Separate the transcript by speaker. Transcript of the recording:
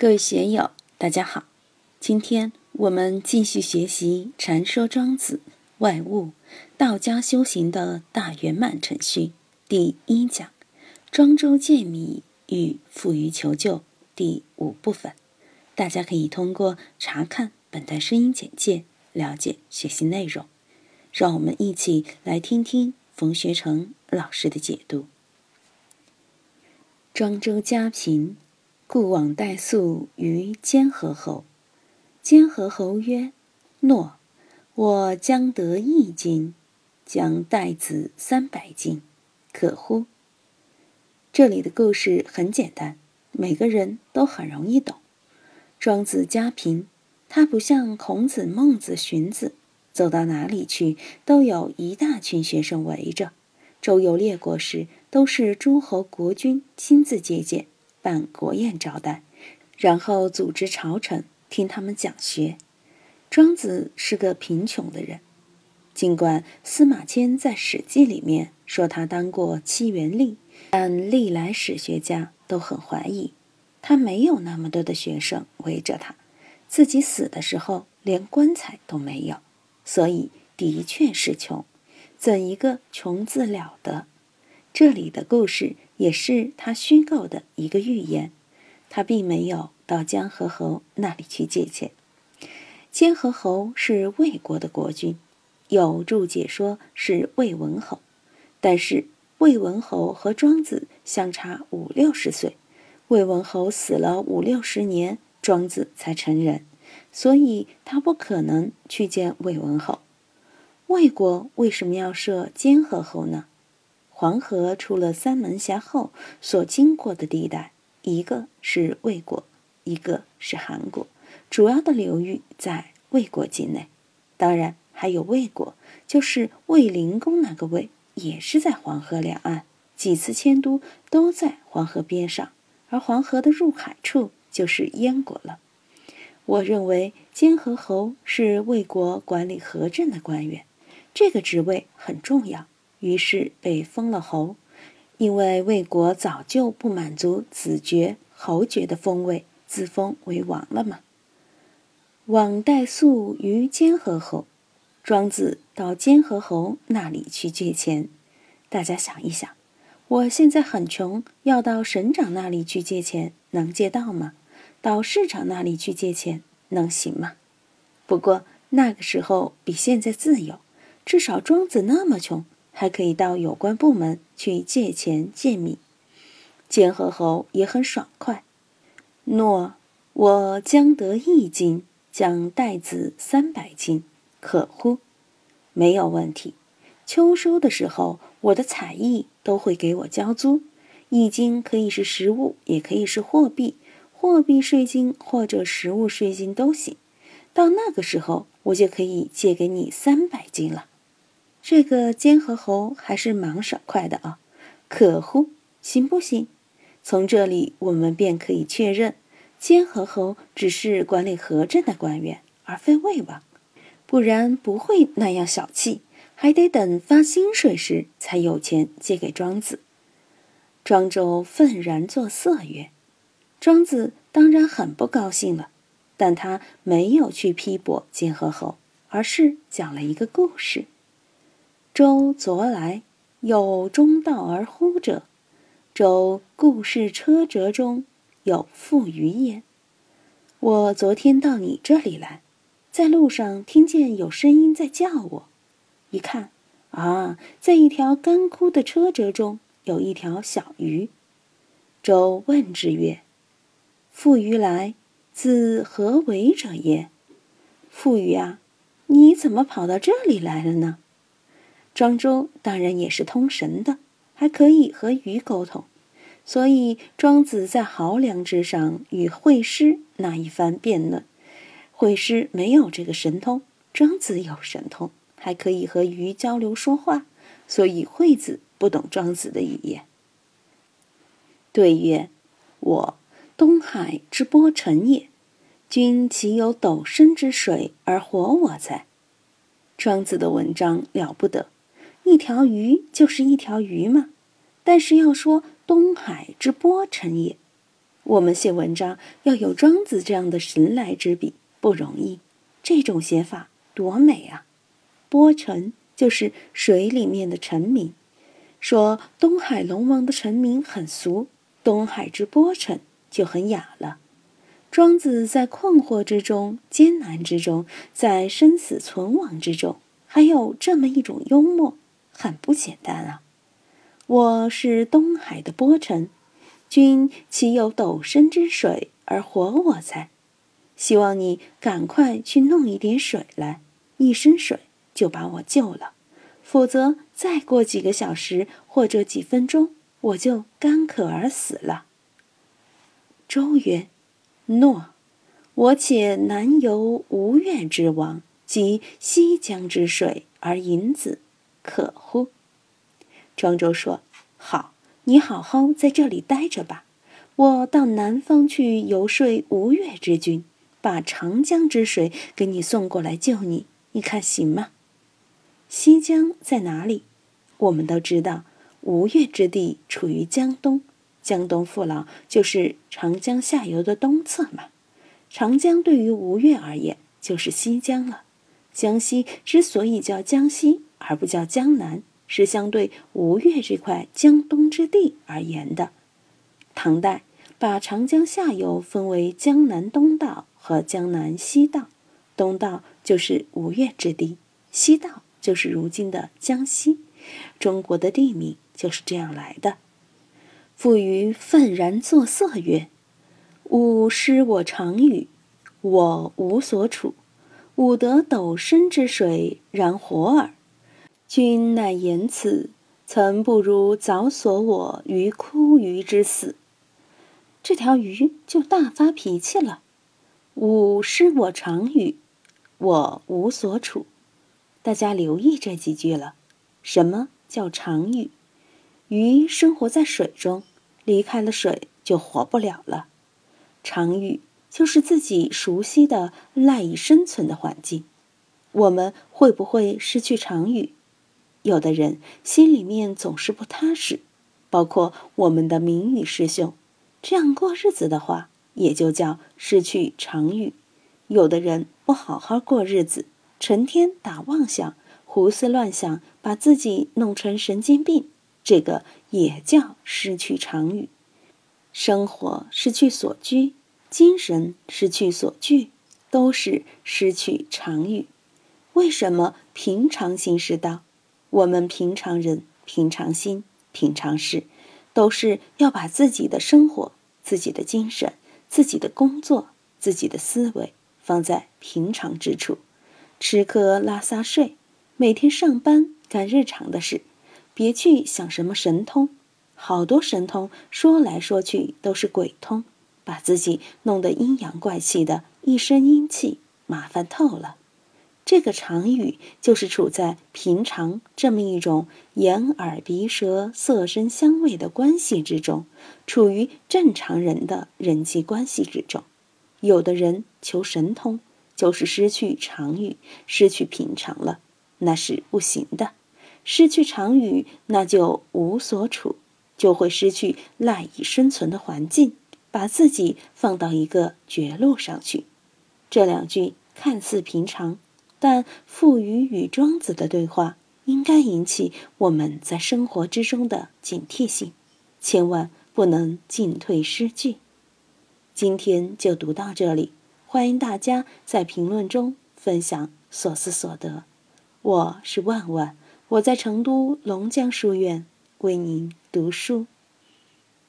Speaker 1: 各位学友，大家好！今天我们继续学习《禅说庄子外物道家修行的大圆满程序》第一讲“庄周借米与富于求救”第五部分。大家可以通过查看本段声音简介了解学习内容。让我们一起来听听冯学成老师的解读。庄周家贫。故往代粟于监河侯。监河侯曰：“诺，我将得一金，将带子三百斤，可乎？”这里的故事很简单，每个人都很容易懂。庄子家贫，他不像孔子、孟子、荀子，走到哪里去都有一大群学生围着。周游列国时，都是诸侯国君亲自接见。办国宴招待，然后组织朝臣听他们讲学。庄子是个贫穷的人，尽管司马迁在《史记》里面说他当过七元吏，但历来史学家都很怀疑他没有那么多的学生围着他，自己死的时候连棺材都没有，所以的确是穷。怎一个穷字了得？这里的故事。也是他虚构的一个寓言，他并没有到江河侯那里去借钱。江河侯是魏国的国君，有注解说是魏文侯，但是魏文侯和庄子相差五六十岁，魏文侯死了五六十年，庄子才成人，所以他不可能去见魏文侯。魏国为什么要设监河侯呢？黄河出了三门峡后所经过的地带，一个是魏国，一个是韩国，主要的流域在魏国境内。当然还有魏国，就是魏灵公那个魏，也是在黄河两岸，几次迁都都在黄河边上。而黄河的入海处就是燕国了。我认为监河侯是魏国管理河镇的官员，这个职位很重要。于是被封了侯，因为魏国早就不满足子爵、侯爵的封位，自封为王了嘛。往代粟于监河侯，庄子到监河侯那里去借钱。大家想一想，我现在很穷，要到省长那里去借钱，能借到吗？到市长那里去借钱，能行吗？不过那个时候比现在自由，至少庄子那么穷。还可以到有关部门去借钱借米，监河侯也很爽快。诺，我将得一金，将代子三百斤，可乎？没有问题。秋收的时候，我的采艺都会给我交租，一金可以是实物，也可以是货币，货币税金或者实物税金都行。到那个时候，我就可以借给你三百斤了。这个监河侯还是蛮爽快的啊，可乎？行不行？从这里我们便可以确认，监河侯只是管理河镇的官员，而非魏王，不然不会那样小气，还得等发薪水时才有钱借给庄子。庄周愤然作色曰：“庄子当然很不高兴了，但他没有去批驳监河侯，而是讲了一个故事。”周昨来，有中道而呼者。周故是车辙中有负于焉。我昨天到你这里来，在路上听见有声音在叫我，一看，啊，在一条干枯的车辙中有一条小鱼。周问之曰：“负于来，自何为者也？”负于啊，你怎么跑到这里来了呢？庄周当然也是通神的，还可以和鱼沟通，所以庄子在濠梁之上与惠施那一番辩论。惠施没有这个神通，庄子有神通，还可以和鱼交流说话，所以惠子不懂庄子的语言。对曰：“我东海之波臣也，君岂有斗深之水而活我哉？”庄子的文章了不得。一条鱼就是一条鱼嘛，但是要说东海之波臣也，我们写文章要有庄子这样的神来之笔不容易，这种写法多美啊！波臣就是水里面的臣民，说东海龙王的臣民很俗，东海之波臣就很雅了。庄子在困惑之中、艰难之中，在生死存亡之中，还有这么一种幽默，很不简单啊！我是东海的波臣。君岂有斗身之水而活我哉？希望你赶快去弄一点水来，一身水就把我救了，否则再过几个小时或者几分钟，我就干渴而死了。周曰：“诺，我且南游吴越之王及西江之水而饮子，可乎？”庄周说：“好。”你好好在这里待着吧，我到南方去游说吴越之君，把长江之水给你送过来救你，你看行吗？西江在哪里？我们都知道，吴越之地处于江东，江东父老就是长江下游的东侧嘛。长江对于吴越而言就是西江了。江西之所以叫江西而不叫江南。是相对吴越这块江东之地而言的。唐代把长江下游分为江南东道和江南西道，东道就是吴越之地，西道就是如今的江西。中国的地名就是这样来的。父于愤然作色曰：“吾失我常与，我无所处，吾得斗深之水，然活耳。”君乃言此，曾不如早索我于枯鱼之死。这条鱼就大发脾气了。吾失我长语，我无所处。大家留意这几句了。什么叫长语？鱼生活在水中，离开了水就活不了了。长语就是自己熟悉的、赖以生存的环境。我们会不会失去长语？有的人心里面总是不踏实，包括我们的明宇师兄，这样过日子的话，也就叫失去常语。有的人不好好过日子，成天打妄想、胡思乱想，把自己弄成神经病，这个也叫失去常语。生活失去所居，精神失去所聚，都是失去常语。为什么平常心是道？我们平常人、平常心、平常事，都是要把自己的生活、自己的精神、自己的工作、自己的思维放在平常之处，吃喝拉撒睡，每天上班干日常的事，别去想什么神通。好多神通说来说去都是鬼通，把自己弄得阴阳怪气的，一身阴气，麻烦透了。这个常语就是处在平常这么一种眼耳鼻舌色声香味的关系之中，处于正常人的人际关系之中。有的人求神通，就是失去常语，失去平常了，那是不行的。失去常语，那就无所处，就会失去赖以生存的环境，把自己放到一个绝路上去。这两句看似平常。但傅余与庄子的对话应该引起我们在生活之中的警惕性，千万不能进退失据。今天就读到这里，欢迎大家在评论中分享所思所得。我是万万，我在成都龙江书院为您读书。